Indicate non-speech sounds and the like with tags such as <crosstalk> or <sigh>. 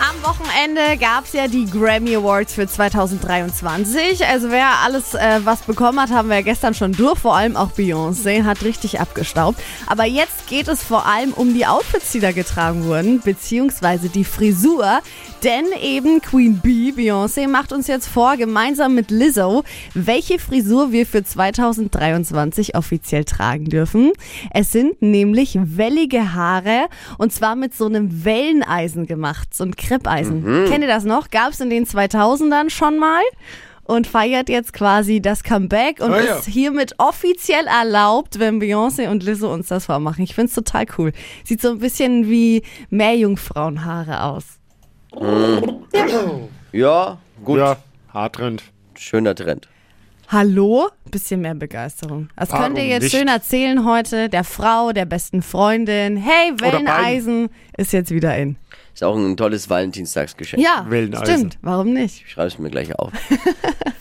Am Wochenende gab es ja die Grammy Awards für 2023. Also wer alles äh, was bekommen hat, haben wir ja gestern schon durch. Vor allem auch Beyoncé hat richtig abgestaubt. Aber jetzt geht es vor allem um die Outfits, die da getragen wurden, beziehungsweise die Frisur. Denn eben Queen Bee, Beyoncé, macht uns jetzt vor, gemeinsam mit Lizzo, welche Frisur wir für 2023 offiziell tragen dürfen. Es sind nämlich wellige Haare und zwar mit so einem Welleneisen gemacht, so ein Kreppeisen. Kennt ihr das noch? Gab es in den 2000ern schon mal? Und feiert jetzt quasi das Comeback und Ah, ja. ist hiermit offiziell erlaubt, wenn Beyoncé und Lizzo uns das vormachen. Ich find's total cool. Sieht so ein bisschen wie Meerjungfrauenhaare aus. Ja, gut. Ja, Haartrend. Schöner Trend. Hallo? Bisschen mehr Begeisterung. Das Warum könnt ihr jetzt nicht? schön erzählen heute der Frau, der besten Freundin. Hey. Welleneisen ist jetzt wieder in. Ist auch ein tolles Valentinstagsgeschenk. Ja, Welleneisen. stimmt. Warum nicht? Ich schreibe es mir gleich auf. <laughs>